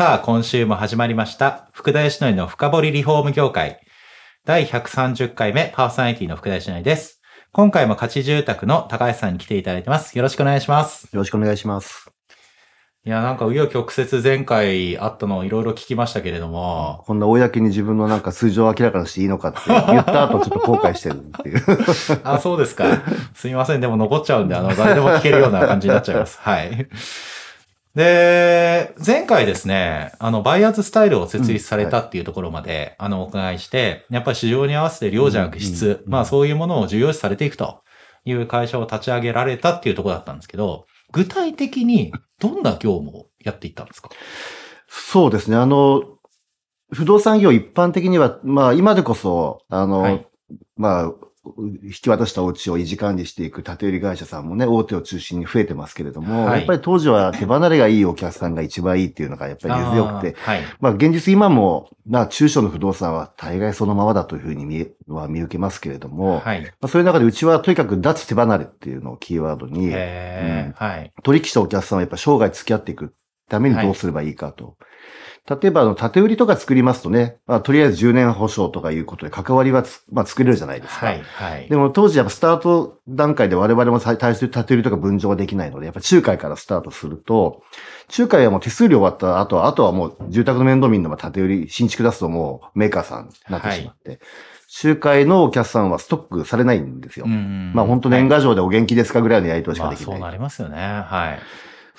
さあ今週も始まりました。福田義則の深掘りリフォーム業界。第130回目パーソナリティの福田義則です。今回も価値住宅の高橋さんに来ていただいてます。よろしくお願いします。よろしくお願いします。いや、なんか紆余曲折前回あったのをいろいろ聞きましたけれども、こんな公に自分のなんか数字を明らかにしていいのかって 言った後ちょっと後悔してるっていう。あ、そうですか。すみません。でも残っちゃうんで、あの、誰でも聞けるような感じになっちゃいます。はい。で、前回ですね、あの、バイヤーズスタイルを設立されたっていうところまで、あの、お伺いして、やっぱり市場に合わせて量じゃなく質、うんうん。まあそういうものを重要視されていくという会社を立ち上げられたっていうところだったんですけど、具体的にどんな業務をやっていったんですか？そうですね。あの、不動産業一般的には、まあ今でこそ、あの、はい。まあ、引き渡したお家を維持管理していく建て売り会社さんもね、大手を中心に増えてますけれども、はいやっぱり当時は手離れがいいお客さんが一番いいっていうのがやっぱり根強くて、はい。まあ現実今も、まあ中小の不動産は大概そのままだというふうに見え、は見受けますけれども、はい。まあ、そういう中でうちはとにかく脱手離れっていうのをキーワードに。取引したお客さんはやっぱ生涯付き合っていくためにどうすればいいかと。例えば、あの、縦売りとか作りますとね、まあ、とりあえず10年保証とかいうことで関わりはつ、まあ、作れるじゃないですか。はい。はい。でも当時やっぱスタート段階で我々も対対する縦売りとか分譲ができないので、やっぱ仲介からスタートすると、仲介はもう手数料終わった後は、あとはもう住宅の面倒見るのは縦売り、新築出すともうメーカーさんになってしまって、仲介のお客さんはストックされないんですよ。うんまあ本当年賀状でお元気ですかぐらいのやりとりしかできない。まあそうなりますよね。はい。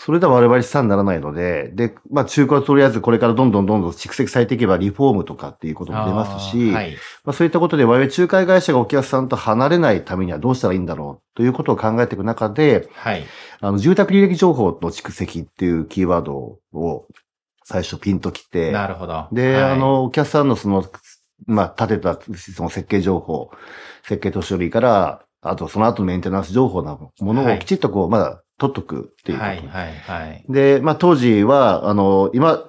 それでは我々資産にならないので、で、まあ中古はとりあえずこれからどんどんどんどん蓄積されていけばリフォームとかっていうことも出ますし、はい。まあそういったことで我々仲介会社がお客さんと離れないためにはどうしたらいいんだろうということを考えていく中で、はい。あの住宅履歴情報の蓄積っていうキーワードを最初ピンときて、なるほど。で、はいあ、の、お客さんのその、まあ、立てた、その設計情報、設計と処理から、あとその後のメンテナンス情報なものはいをきちっとこう、まだ取っとくっていう。はい、はい、はい。で、まあ当時は、あの、今、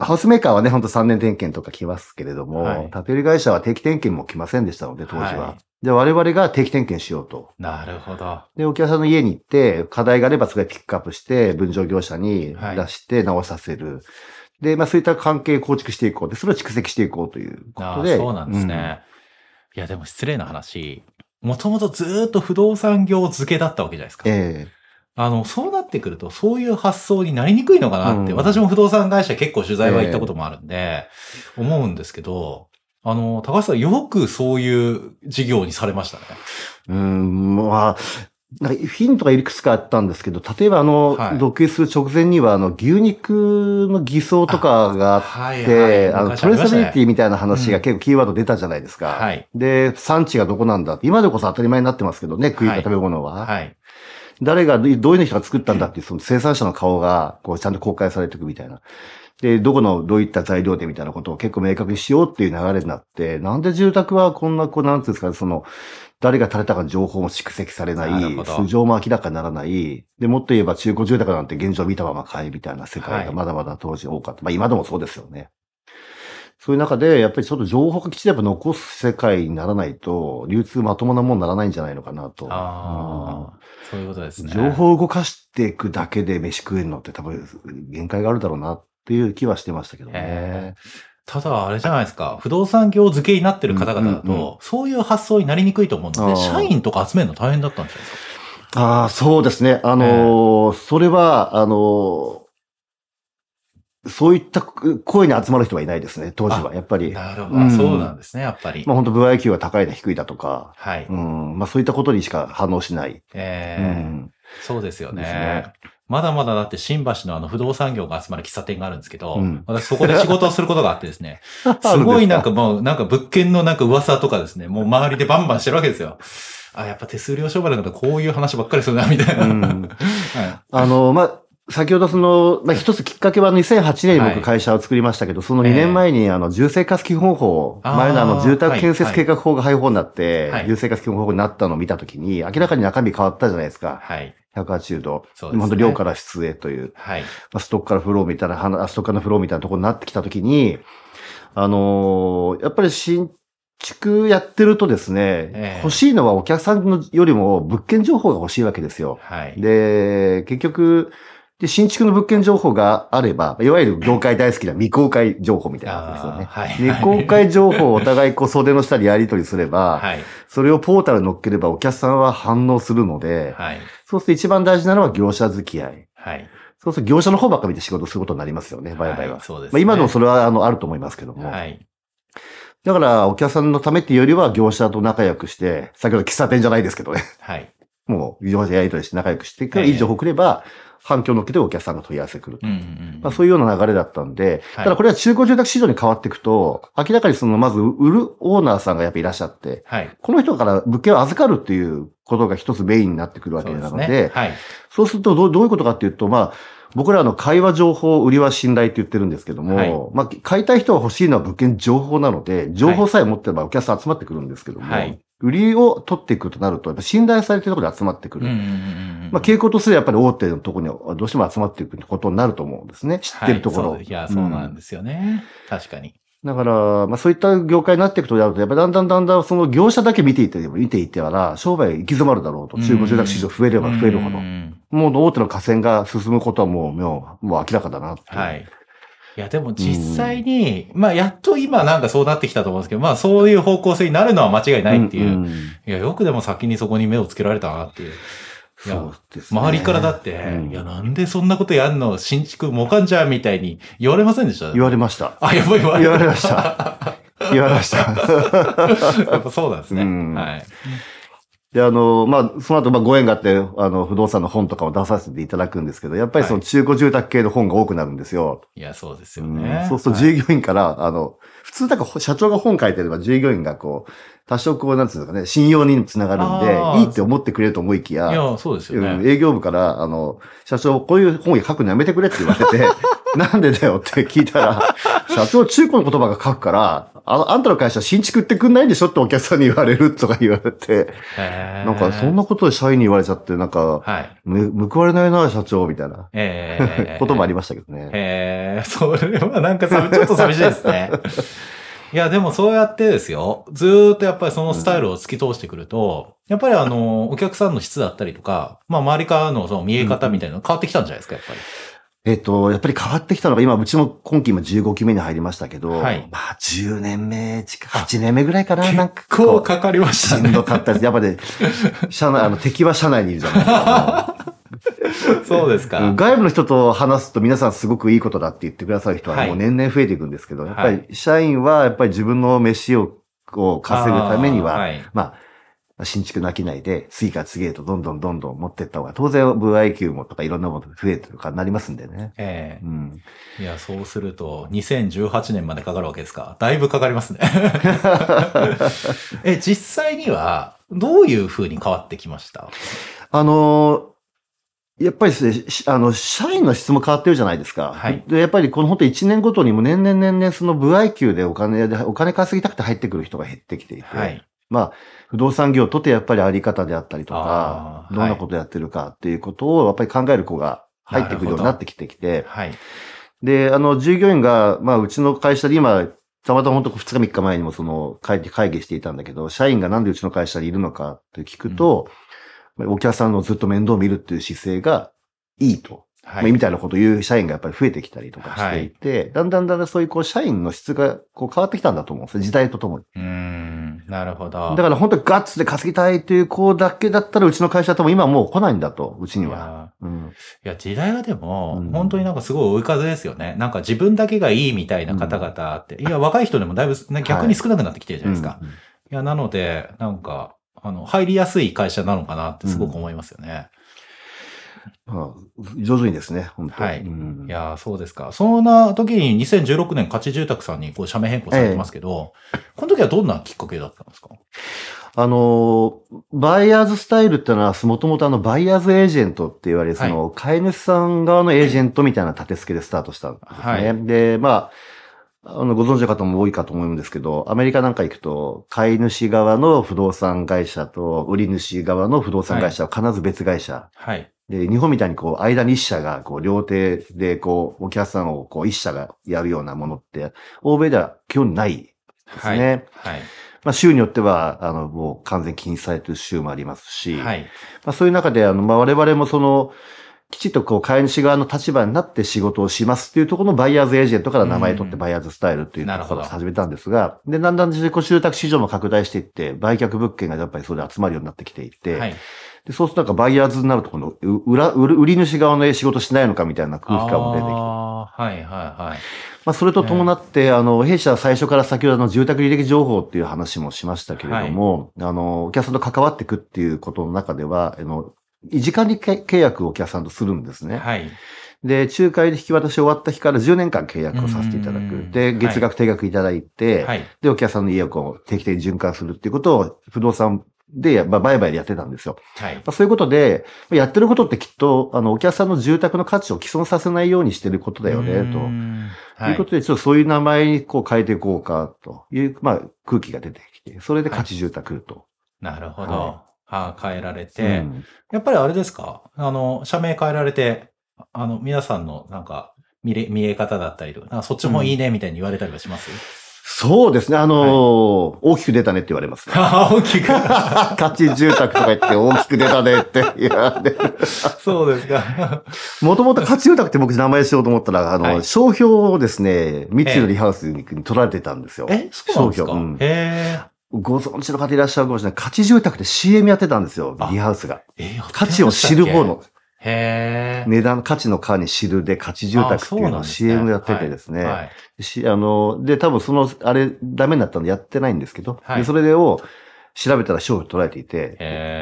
ハウスメーカーはね、ほんと3年点検とか来ますけれども、はい建て売り会社は定期点検も来ませんでしたので、当時は。はいで、我々が定期点検しようと。なるほど。で、お客さんの家に行って、課題があればそれピックアップして、分譲業者にはい出して直させる。で、まあそういった関係構築していこう。で、それを蓄積していこうというこあとで。ーそうなんですね。いや、でも失礼な話。もともとずーっと不動産業付けだったわけじゃないですか。うん。えあの、そうなってくると、そういう発想になりにくいのかなって、うん私も不動産会社結構取材は行ったこともあるんで、思うんですけど、あの、高橋さんよくそういう事業にされましたね。えうん、まあ、なんかヒントがいくつかあったんですけど、例えばあの、はい独立する直前には、あの、牛肉の偽装とかがあっはいて、あの、昔トレーサビリティィみたいな話が結構キーワード出たじゃないですか。はい。で、産地がどこなんだって今でこそ当たり前になってますけどね、食いた食べ物は。はい。誰が、どういう人が作ったんだっていう、その生産者の顔が、こう、ちゃんと公開されていくみたいな。で、どこの、どういった材料でみたいなことを結構明確にしようっていう流れになって、なんで住宅はこんな、こう、なんていうんですかね、その、誰が垂れたかの情報も蓄積されな、ない素性も明らかにならない。で、もっと言えば中古住宅なんて現状見たまま買えみたいな世界はいがまだまだ当時多かった。まあ今でもそうですよね。そういう中で、やっぱりちょっと情報がきちんとやっぱ残す世界にならないと、流通まともなもんにならないんじゃないのかなと。ああ、そういうことですね。情報を動かしていくだけで飯食えるのって多分限界があるだろうなっていう気はしてましたけどへね。ただ、あれじゃないですか。不動産業付けになってる方々だと、そういう発想になりにくいと思うので、あー社員とか集めるの大変だったんじゃないですか？ああ、そうですね。あのーそれは、あのーそういった声に集まる人はいないですね、当時は。やっぱり。なるほど。うんそうなんですね、やっぱり。まあ本当、部合給が高いだ低いだとか、はい。うん、まあそういったことにしか反応しない。えうーん、そうですよね。ねまだまだだって新橋のあの不動産業が集まる喫茶店があるんですけど、うん私そこで仕事をすることがあってですね、すごいなんかもう、なんか物件のなんか噂とかですね、もう周りでバンバンしてるわけですよ。あ、やっぱ手数料商売だからこういう話ばっかりするな、みたいな。うん はいあの、まあ、先ほどその、まあ、一つきっかけは2008年にはい僕会社を作りましたけど、その2ええ年前にあの、住生活基本法、あー前のあの、住宅建設計画法が廃法になって、はい住生活基本法になったのを見たときに、明らかに中身変わったじゃないですか。はい。180度。そうですね本当量から質へという、はい。まあ、ストックからフローみたいな、ストックからフローみたいなところになってきたときに、あのーやっぱり新築やってるとですね、ええ欲しいのはお客さんのよりも物件情報が欲しいわけですよ。はい。で、結局、で、新築の物件情報があれば、いわゆる業界大好きな未公開情報みたいなですよね。はい未公開情報をお互いこう袖の下でやり取りすれば、はい。それをポータルに乗っければお客さんは反応するので、はい。そうすると一番大事なのは業者付き合い。はい。そうすると業者の方ばっか見て仕事することになりますよね、売買は。いそうです、まあ、今でもそれはあのあると思いますけども。はい。だからお客さんのためっていうよりは業者と仲良くして、先ほど喫茶店じゃないですけどね。はい。もう業者やり取りして仲良くしてからええいい情報くれば、反響を乗っけてお客さんが問い合わせくると。うんうんうん。まあ、そういうような流れだったんで、はいただこれは中古住宅市場に変わっていくと、明らかにその、まず売るオーナーさんがやっぱいらっしゃって、はい。この人から物件を預かるっていうことが一つメインになってくるわけなので、ね。はい。そうするとどうどういうことかっていうと、まあ、僕らの会話情報、売りは信頼って言ってるんですけども、はいまあ、買いたい人が欲しいのは物件情報なので、情報さえ持ってればお客さん集まってくるんですけども、はい売りを取っていくとなると、やっぱ信頼されてるところに集まってくる。うんうんうんうん。まあ、傾向とすればやっぱり大手のところにどうしても集まっていくことになると思うんですね。知ってるところ。はいそういや、そうなんですよね。確かに。だから、まあそういった業界になっていくとやると、やっぱりだんだんだんだんその業者だけ見ていて、見ていってたら、商売行き詰まるだろうと。中古住宅市場増えれば増えるほどうんう。んもう大手の河川が進むことはもう、もう、明らかだなはい。いや、でも実際に、まあ、やっと今なんかそうなってきたと思うんですけど、まあ、そういう方向性になるのは間違いないっていう。んんいや、よくでも先にそこに目をつけられたなっていう。いやそうですね周りからだって、うんいや、なんでそんなことやんの？新築もかんじゃんみたいに言われませんでした？言われました。あ、やっぱり言われ言われました。言われました。やっぱそうなんですね。うんはい。で、あの、まあ、その後、まあ、ご縁があって、あの、不動産の本とかも出させていただくんですけど、やっぱりその中古住宅系の本が多くなるんですよ。いや、そうですようねん。そうすると従業員から、あの、普通なんか社長が本書いてれば従業員がこう、多少こう、なんつうのかね、信用につながるんあで、ーいいって思ってくれると思いきや、いや、そうですようんね。営業部から、あの、社長、こういう本書くのやめてくれって言われて、なんでだよって聞いたら、社長、中古の言葉が書くから、ああんたの会社新築ってくんないんでしょってお客さんに言われるとか言われて、なんかそんなことで社員に言われちゃって、なんか、はい。む報われないな、社長、みたいなええこともありましたけどね。ええそれはなんかさちょっと寂しいですね。いや、でもそうやってですよ、ずーっとやっぱりそのスタイルを突き通してくると、やっぱりあの、お客さんの質だったりとか、まあ周りからのその見え方みたいなの変わってきたんじゃないですか、やっぱり。えっと、やっぱり変わってきたのが、今、うちも今期今15期目に入りましたけど、はいまあ、10年目近く、8年目ぐらいかな、なんか結こう。構かかりまししたんね。どかったです。やっぱね、社内、あの、敵は社内にいるじゃないですか。そうですか。うん外部の人と話すと皆さんすごくいいことだって言ってくださる人ははいもう年々増えていくんですけど、やっぱはり社員はやっぱり自分の飯をこう稼ぐためには、あーはいまあ、新築の商いで次から次へとどんどんどんどん持っていった方が、当然部合給もとかいろんなもの増えてるかなりますんでね。ええうん。いや、そうすると、2018年までかかるわけですか？だいぶかかりますね。え、実際には、どういう風に変わってきました？あのーやっぱりですね、しあの、社員の質も変わってるじゃないですか。はいで、やっぱりこの本当1年ごとにも年々年々その部合給でお金で、お金稼ぎたくて入ってくる人が減ってきていて、はい。まあ、不動産業とてやっぱりあり方であったりとあか、ーどんなことやってるかっていうことをやっぱり考える子が入ってくるようになってきてきて、はい。で、あの、従業員が、まあ、うちの会社で今、たまたま本当2日3日前にもその会議会議していたんだけど、社員がなんでうちの会社にいるのかって聞くと、お客さんのずっと面倒を見るっていう姿勢がいいと。はまあ、みたいなことを言う社員がやっぱり増えてきたりとかしていて、だんだんだんだんそういうこう社員の質がこう変わってきたんだと思うんですよ。時代とともに。うーん、なるほど。だから本当にガッツで稼ぎたいという子だけだったらうちの会社とも今もう来ないんだと、うちには。いやうん。いや、時代がでも、うん本当になんかすごい追い風ですよね。なんか自分だけがいいみたいな方々って。いや、若い人でもだいぶ、ね、逆に少なくなってきてるじゃないですか。うんい、や、なので、なんか、あの、入りやすい会社なのかなってすごく思いますよね。まあ上手にですね、本当はいうんいやー、そうですか。そんな時に2016年、価値住宅さんにこう社名変更されてますけど、この時はどんなきっかけだったんですか？あの、バイヤーズスタイルってのは、もともとあの、バイヤーズエージェントって言われる、その、飼い主さん側のエージェントみたいな立て付けでスタートしたんですね。はいで、まあ、あの、ご存知の方も多いかと思うんですけど、アメリカなんか行くと、飼い主側の不動産会社と、売り主側の不動産会社は必ず別会社。はい。で、日本みたいにこう、間に一社が、こう、両手で、こう、お客さんを、こう、一社がやるようなものって、欧米では基本ないですはい。ね。はい。まあ、州によっては、あの、もう完全禁止されてる州もありますし、はい。まあ、そういう中で、あの、まあ、我々もその、きちっとこう、飼い主側の立場になって仕事をしますっていうところのバイヤーズエージェントから名前取ってうんバイヤーズスタイルっていうところを始めたんですが、で、だんだん自己住宅市場も拡大していって、売却物件がやっぱりそれで集まるようになってきていて、はい。でそうするとなんかバイヤーズになるとこの、う裏、売り主側の仕事しないのかみたいな空気感も出てきて、あーはいはいはい。まあ、それと伴って、あの、弊社は最初から先ほどの住宅履歴情報っていう話もしましたけれども、あの、お客さんと関わっていくっていうことの中では、あの、維持管理契約をお客さんとするんですね。はい。で、仲介で引き渡し終わった日から10年間契約をさせていただく。うんで、月額定額いただいて、はい。で、お客さんの家をこう定期的に循環するっていうことを不動産で、まあ、売買でやってたんですよ。はい。まあそういうことで、やってることってきっと、あの、お客さんの住宅の価値を毀損させないようにしてることだよね、と。うんということで、ちょっとそういう名前にこう変えていこうかという、まあ空気が出てきて、それで価値住宅と。なるほど。はあー変えられうて、んやっぱりあれですか？あの、社名変えられて、あの、皆さんのなんか、見れ、見え方だったりとか、かそっちもいいねみたいに言われたりはします、そうですね。あのー大きく出たねって言われます、ね。大きく。価値住宅とか言って大きく出たねって言われる。そうですか。もともと価値住宅って僕名前しようと思ったら、あの、はい商標をですね、三井のリハウスに取られてたんですよ。え、そうなんですか、商標うんへご存知の方いらっしゃるかもしれない。価値住宅って CM やってたんですよ、あリハウスが。え。え価値を知る方。の、へえ。値段、価値の価に知るで価値住宅っていうのを CM やっててですね。はい。し、あの、で、多分その、あれ、ダメになったんでやってないんですけど、はいでそれを調べたら商標取られていて。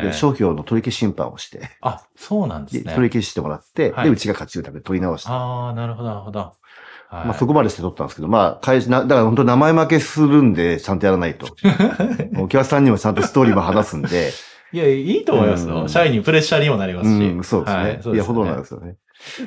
で商標の取り消し審判をして、あ、そうなんですね。で取り消してもらって、はいで、うちが価値住宅で取り直して、ああ、なるほど、なるほど。はい、まあそこまでして取ったんですけど、まあ、会社、なだから本当名前負けするんで、ちゃんとやらないと。お客さんにもちゃんとストーリーも話すんで、いや、いいと思いますよ。うん社員にプレッシャーにもなりますし。うん、そうですね。はい、そういや、ほどなんですよね。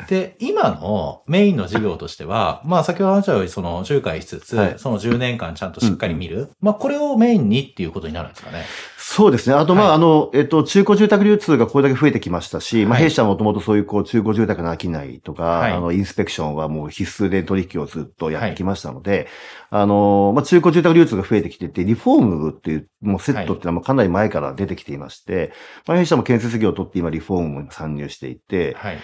で、今のメインの事業としては、まあ先ほど話したようにその仲介しつつ、はいその10年間ちゃんとしっかり見る。まあこれをメインにっていうことになるんですかね。そうですね。あと、まあ、はいあの、えっと、中古住宅流通がこれだけ増えてきましたし、まあ、はい弊社はもともとそういう、こう、中古住宅の商いとか、はいあの、インスペクションはもう必須で取引をずっとやってきましたので、あの、まあ、中古住宅流通が増えてきてて、リフォームっていう、もうセットっていうのはもうかなり前から出てきていまして、まあ、弊社も建設業を取って今リフォームに参入していて、はい。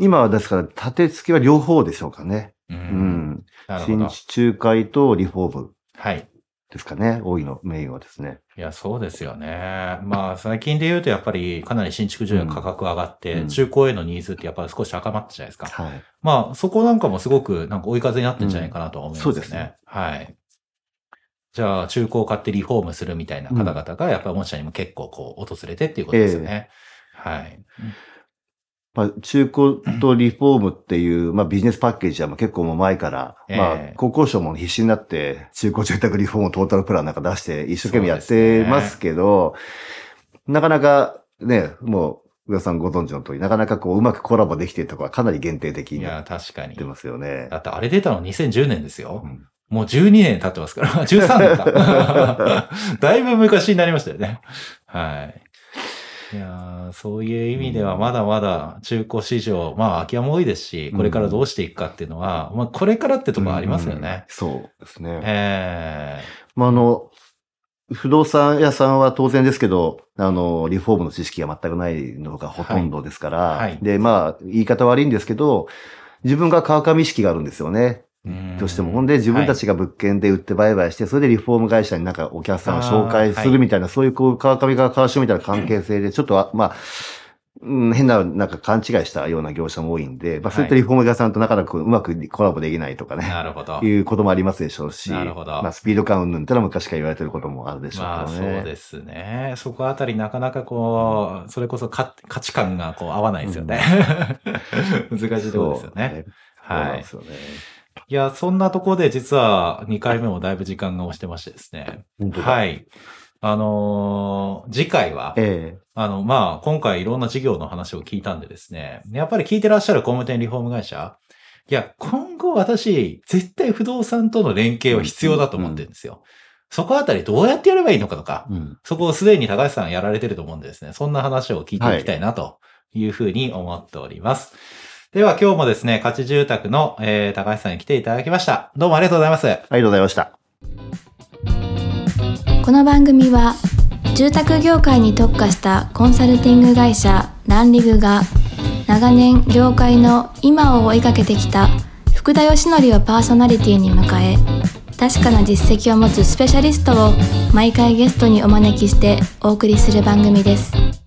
今はですから、立て付けは両方でしょうかね。う。うんん。なるほど。新地仲介とリフォームはい。ですかね。多いの、メインはですね。いや、そうですよね。まあ、最近で言うとやっぱりかなり新築住宅価格上がって、うん中古へのニーズってやっぱり少し高まったじゃないですか。はい。まあ、そこなんかもすごくなんか追い風になってんじゃないかなとは思いますよね。うんそうですねはい。じゃあ、中古を買ってリフォームするみたいな方々が、やっぱり御社にも結構こう、訪れてっていうことですよね。はい。まあ、中古とリフォームっていう、まあ、ビジネスパッケージは結構もう前から、ええまあ、国交省も必死になって、中古住宅リフォームトータルプランなんか出して、一生懸命やってますけど、なかなかね、もう、上田さんご存知の通り、なかなかこう、うまくコラボできてるところはかなり限定的にないや、確かにって。ますよねだ。ってあれ出たの2010年ですよ。うんもう12年経ってますから。13年か。だいぶ昔になりましたよね。はい。いやーそういう意味ではまだまだ中古市場、まあ空き家も多いですし、これからどうしていくかっていうのは、まあこれからってところありますようんね。そうですね。えまあ、あの、不動産屋さんは当然ですけど、あの、リフォームの知識が全くないのがほとんどですから、はい。はい。で、まあ、言い方悪いんですけど、自分が川上意識があるんですよね。ーどうしても。ほんで、自分たちが物件で売って売買して、それでリフォーム会社になんかお客さんを紹介するみたいな、そういうこう、川上が川島みたいな関係性で、ちょっとあ、まあ、うん、変な、なんか勘違いしたような業者も多いんで、まあ、そういったリフォーム屋さんとなかなかうまくコラボできないとかね。なるほど。いうこともありますでしょうし、なるほどまあ、スピード感云々ってのは昔から言われてることもあるでしょまあそう。ですね。そこあたりなかなかこう、それこそ価価値観がこう合わないですよね。難しいところですよね。そうなんはいですよね。いや、そんなところで実は2回目もだいぶ時間が押してましてですね。はい。あのー次回は、えあの、まあ、今回いろんな事業の話を聞いたんでですね、やっぱり聞いてらっしゃる工務店リフォーム会社、いや、今後私、絶対不動産との連携は必要だと思ってるんですよ。そこあたりどうやってやればいいのかとか、えうん。そこをすでに高橋さんやられてると思うんでですね、そんな話を聞いていきたいなというふうに思っております。では今日もですね、価値住宅の、えー高橋さんに来ていただきました。どうもありがとうございます。ありがとうございました。この番組は住宅業界に特化したコンサルティング会社ランリグが長年業界の今を追いかけてきた福田義則をパーソナリティに迎え確かな実績を持つスペシャリストを毎回ゲストにお招きしてお送りする番組です。